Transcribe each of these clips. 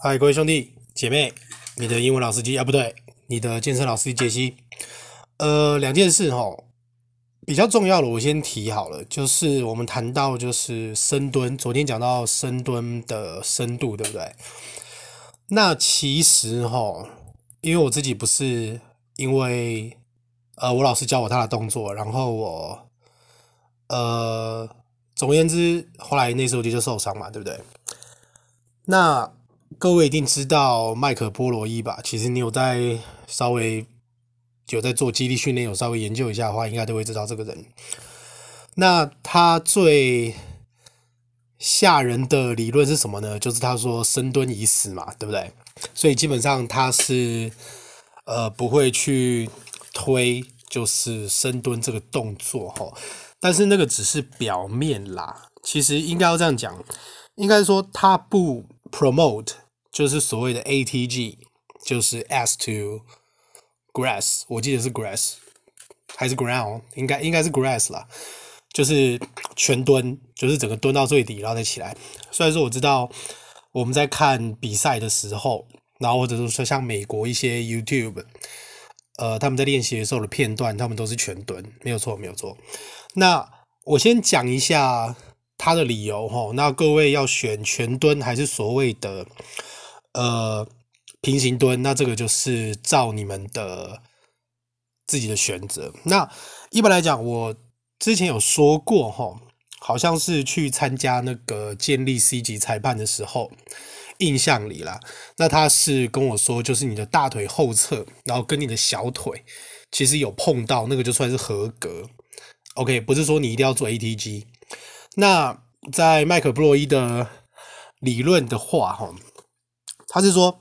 嗨，各位兄弟姐妹，你的英文老司机啊，不对，你的健身老司机杰西。呃，两件事哈，比较重要的，我先提好了，就是我们谈到就是深蹲，昨天讲到深蹲的深度，对不对？那其实哈，因为我自己不是因为呃我老师教我他的动作，然后我呃总而言之，后来那时候就就受伤嘛，对不对？那各位一定知道麦可波罗伊吧？其实你有在稍微有在做肌力训练，有稍微研究一下的话，应该都会知道这个人。那他最吓人的理论是什么呢？就是他说深蹲已死嘛，对不对？所以基本上他是呃不会去推就是深蹲这个动作哈。但是那个只是表面啦，其实应该要这样讲，应该说他不 promote。就是所谓的 ATG，就是 as to grass，我记得是 grass 还是 ground，应该应该是 grass 啦，就是全蹲，就是整个蹲到最底，然后再起来。虽然说我知道我们在看比赛的时候，然后或者是说像美国一些 YouTube，呃，他们在练习的时候的片段，他们都是全蹲，没有错，没有错。那我先讲一下他的理由齁，那各位要选全蹲还是所谓的？呃，平行蹲，那这个就是照你们的自己的选择。那一般来讲，我之前有说过哈，好像是去参加那个健力 C 级裁判的时候，印象里啦，那他是跟我说，就是你的大腿后侧，然后跟你的小腿其实有碰到，那个就算是合格。OK，不是说你一定要做 ATG。那在麦克布洛伊的理论的话，哈。他是说，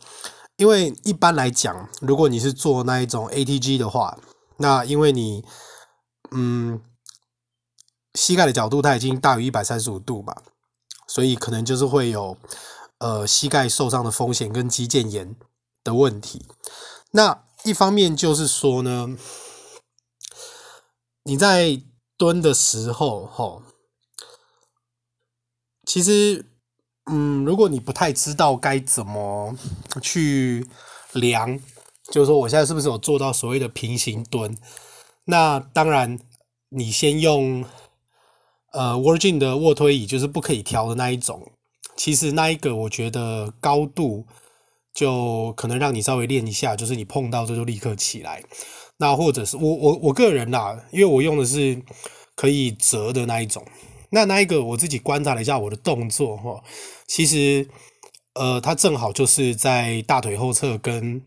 因为一般来讲，如果你是做那一种 ATG 的话，那因为你，嗯，膝盖的角度它已经大于一百三十五度嘛，所以可能就是会有呃膝盖受伤的风险跟肌腱炎的问题。那一方面就是说呢，你在蹲的时候，吼，其实。嗯，如果你不太知道该怎么去量，就是说我现在是不是有做到所谓的平行蹲？那当然，你先用呃 Virgin 的卧推椅，就是不可以调的那一种。其实那一个我觉得高度就可能让你稍微练一下，就是你碰到这就立刻起来。那或者是我我我个人啦，因为我用的是可以折的那一种。那那一个我自己观察了一下我的动作哈，其实呃，它正好就是在大腿后侧跟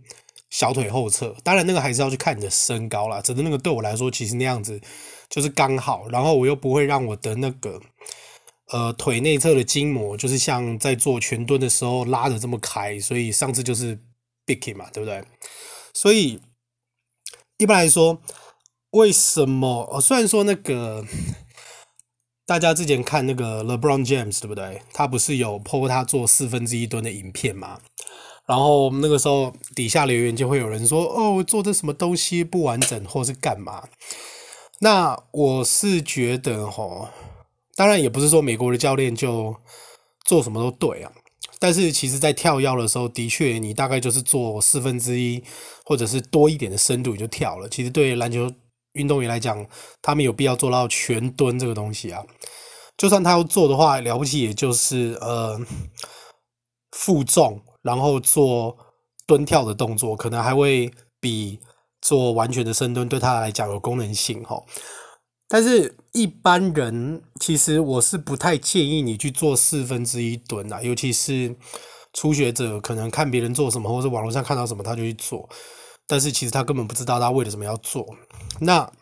小腿后侧，当然那个还是要去看你的身高啦。只是那个对我来说，其实那样子就是刚好，然后我又不会让我的那个呃腿内侧的筋膜，就是像在做全蹲的时候拉得这么开，所以上次就是 biki 嘛，对不对？所以一般来说，为什么？虽然说那个。大家之前看那个 LeBron James 对不对？他不是有 po 他做四分之一蹲的影片吗？然后那个时候底下留言就会有人说：“哦，做的什么东西不完整，或是干嘛？”那我是觉得哈，当然也不是说美国的教练就做什么都对啊。但是其实，在跳腰的时候，的确你大概就是做四分之一，或者是多一点的深度你就跳了。其实对篮球。运动员来讲，他们有必要做到全蹲这个东西啊？就算他要做的话，了不起也就是呃负重，然后做蹲跳的动作，可能还会比做完全的深蹲对他来讲有功能性哈。但是一般人其实我是不太建议你去做四分之一蹲啊，尤其是初学者，可能看别人做什么，或者网络上看到什么他就去做。但是其实他根本不知道他为了什么要做，那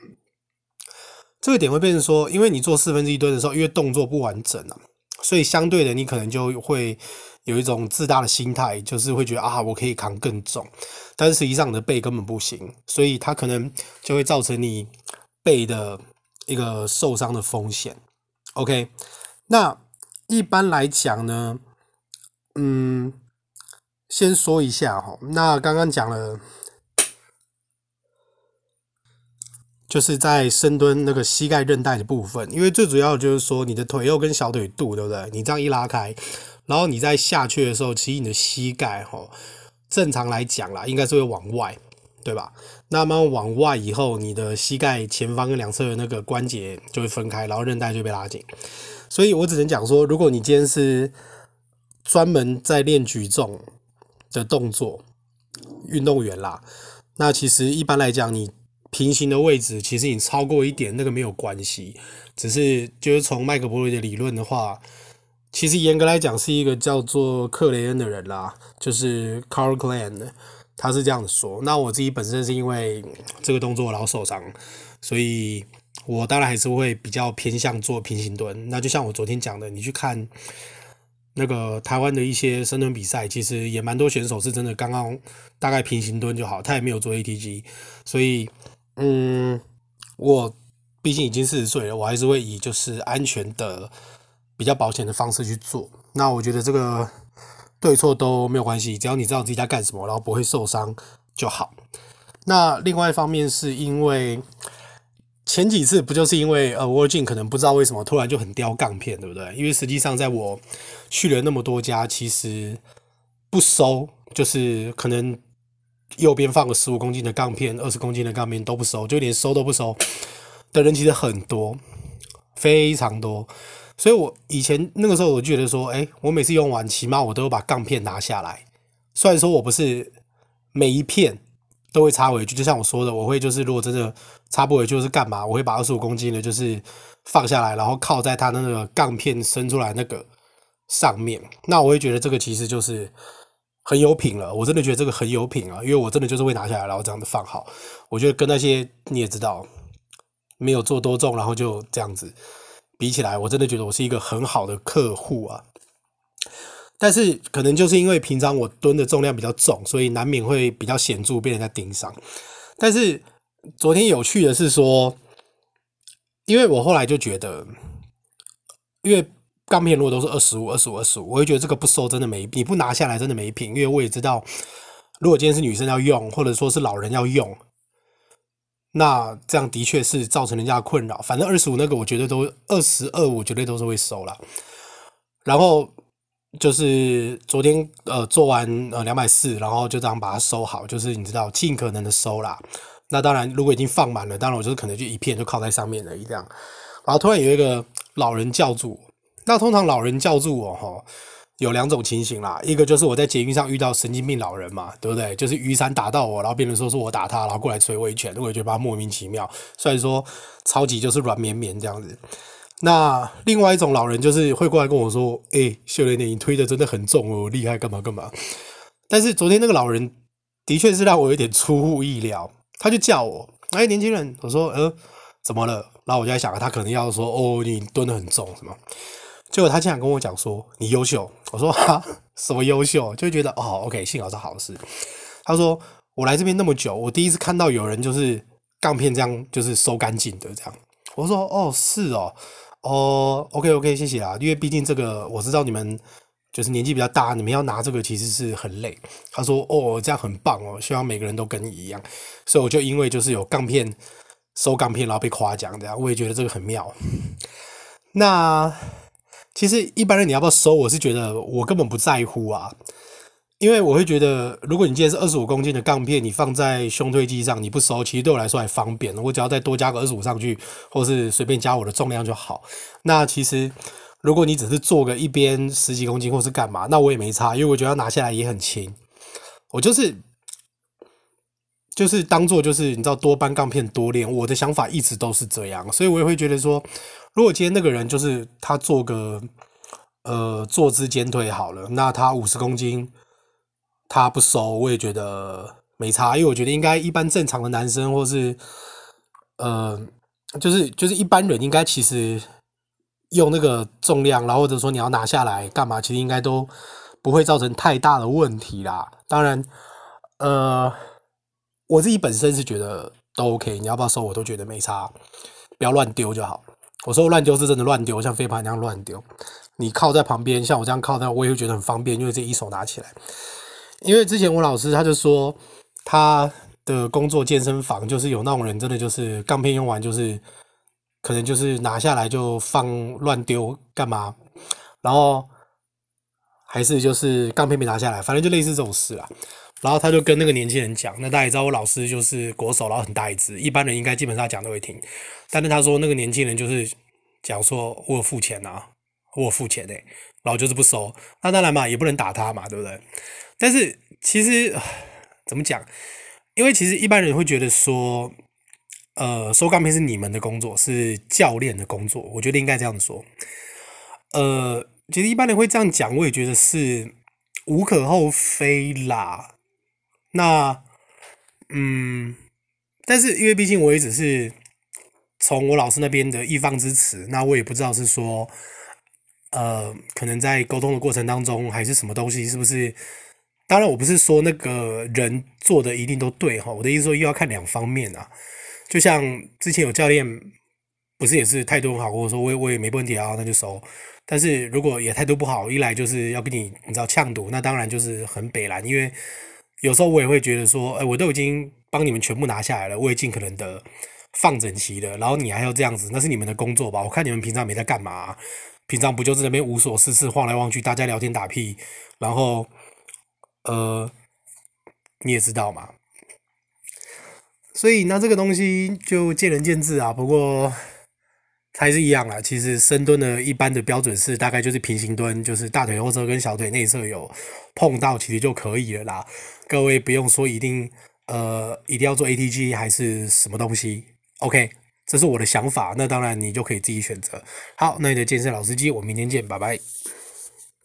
这个点会变成说，因为你做四分之一蹲的时候，因为动作不完整啊，所以相对的你可能就会有一种自大的心态，就是会觉得啊，我可以扛更重，但是实际上你的背根本不行，所以它可能就会造成你背的一个受伤的风险。OK，那一般来讲呢，嗯，先说一下哈，那刚刚讲了。就是在深蹲那个膝盖韧带的部分，因为最主要就是说你的腿又跟小腿肚，对不对？你这样一拉开，然后你在下去的时候，其实你的膝盖哈，正常来讲啦，应该是会往外，对吧？那么往外以后，你的膝盖前方跟两侧的那个关节就会分开，然后韧带就被拉紧。所以我只能讲说，如果你今天是专门在练举重的动作运动员啦，那其实一般来讲，你平行的位置其实你超过一点那个没有关系，只是就是从麦克伯瑞的理论的话，其实严格来讲是一个叫做克雷恩的人啦，就是 Carl Glenn，他是这样子说。那我自己本身是因为这个动作老受伤，所以。我当然还是会比较偏向做平行蹲。那就像我昨天讲的，你去看那个台湾的一些深蹲比赛，其实也蛮多选手是真的刚刚大概平行蹲就好，他也没有做 ATG。所以，嗯，我毕竟已经四十岁了，我还是会以就是安全的、比较保险的方式去做。那我觉得这个对错都没有关系，只要你知道自己在干什么，然后不会受伤就好。那另外一方面是因为。前几次不就是因为呃 w o r g i n 可能不知道为什么突然就很刁杠片，对不对？因为实际上在我去了那么多家，其实不收，就是可能右边放个十五公斤的杠片，二十公斤的杠片都不收，就连收都不收的人其实很多，非常多。所以我以前那个时候我就觉得说，哎，我每次用完，起码我都会把杠片拿下来。虽然说我不是每一片。都会插回去，就像我说的，我会就是如果真的插不回去，是干嘛？我会把二十五公斤的，就是放下来，然后靠在它那个杠片伸出来那个上面。那我会觉得这个其实就是很有品了。我真的觉得这个很有品啊，因为我真的就是会拿下来，然后这样子放好。我觉得跟那些你也知道没有做多重，然后就这样子比起来，我真的觉得我是一个很好的客户啊。但是可能就是因为平常我蹲的重量比较重，所以难免会比较显著被人家盯上。但是昨天有趣的是说，因为我后来就觉得，因为钢片如果都是二十五、二十五、二十五，我会觉得这个不收真的没，你不拿下来真的没品。因为我也知道，如果今天是女生要用，或者说是老人要用，那这样的确是造成人家的困扰。反正二十五那个，我觉得都二十二，我绝对都是会收了。然后。就是昨天呃做完呃两百四，然后就这样把它收好，就是你知道尽可能的收啦。那当然，如果已经放满了，当然我就是可能就一片就靠在上面了一样。然后突然有一个老人叫住，那通常老人叫住我哈，有两种情形啦，一个就是我在捷运上遇到神经病老人嘛，对不对？就是雨伞打到我，然后别人说是我打他，然后过来捶我一拳，我也觉得他莫名其妙。虽然说超级就是软绵绵这样子。那另外一种老人就是会过来跟我说：“哎、欸，秀莲，你推的真的很重哦，厉害干嘛干嘛。”但是昨天那个老人的确是让我有点出乎意料，他就叫我：“哎、年轻人。”我说：“呃，怎么了？”然后我就在想，他可能要说：“哦，你蹲的很重，什么？”结果他竟然跟我讲说：“你优秀。”我说：“哈，什么优秀？”就觉得哦，OK，幸好是好事。他说：“我来这边那么久，我第一次看到有人就是杠片这样就是收干净的这样。”我说：“哦，是哦。”哦，OK OK，谢谢啊，因为毕竟这个我知道你们就是年纪比较大，你们要拿这个其实是很累。他说：“哦，这样很棒哦，希望每个人都跟你一样。”所以我就因为就是有杠片收杠片，然后被夸奖这样，我也觉得这个很妙。那其实一般人你要不要收，我是觉得我根本不在乎啊。因为我会觉得，如果你今天是二十五公斤的杠片，你放在胸推机上，你不收，其实对我来说还方便。我只要再多加个二十五上去，或是随便加我的重量就好。那其实，如果你只是做个一边十几公斤或是干嘛，那我也没差，因为我觉得要拿下来也很轻。我就是就是当做就是你知道多搬杠片多练，我的想法一直都是这样，所以我也会觉得说，如果今天那个人就是他做个呃坐姿肩推好了，那他五十公斤。他不收，我也觉得没差，因为我觉得应该一般正常的男生，或是呃，就是就是一般人，应该其实用那个重量，然后或者说你要拿下来干嘛，其实应该都不会造成太大的问题啦。当然，呃，我自己本身是觉得都 OK，你要不要收我都觉得没差，不要乱丢就好。我说乱丢是真的乱丢，像飞盘那样乱丢。你靠在旁边，像我这样靠在，我也会觉得很方便，因为这一手拿起来。因为之前我老师他就说，他的工作健身房就是有那种人，真的就是钢片用完就是，可能就是拿下来就放乱丢干嘛，然后还是就是钢片没拿下来，反正就类似这种事啦。然后他就跟那个年轻人讲，那大家也知道我老师就是国手，然后很大一只，一般人应该基本上讲都会听。但是他说那个年轻人就是讲说我有付钱啊，我有付钱诶、然后就是不收。那当然嘛，也不能打他嘛，对不对？但是其实怎么讲？因为其实一般人会觉得说，呃，收钢片是你们的工作，是教练的工作。我觉得应该这样说。呃，其实一般人会这样讲，我也觉得是无可厚非啦。那，嗯，但是因为毕竟我也只是从我老师那边的一方之词，那我也不知道是说，呃，可能在沟通的过程当中还是什么东西，是不是？当然，我不是说那个人做的一定都对哈，我的意思说又要看两方面啊。就像之前有教练，不是也是态度很好，我说我也我也没问题啊，那就收。但是如果也态度不好，一来就是要跟你你知道呛赌，那当然就是很北蓝，因为。有时候我也会觉得说，哎，我都已经帮你们全部拿下来了，我也尽可能的放整齐了，然后你还要这样子，那是你们的工作吧？我看你们平常没在干嘛，平常不就是那边无所事事，晃来晃去，大家聊天打屁，然后，呃，你也知道嘛。所以那这个东西就见仁见智啊。不过。还是一样啦，其实深蹲呢一般的标准是大概就是平行蹲，就是大腿后侧跟小腿内侧有碰到，其实就可以了啦。各位不用说一定呃一定要做 ATG 还是什么东西，OK，这是我的想法。那当然你就可以自己选择。好，那你的健身老司机，我明天见，拜拜。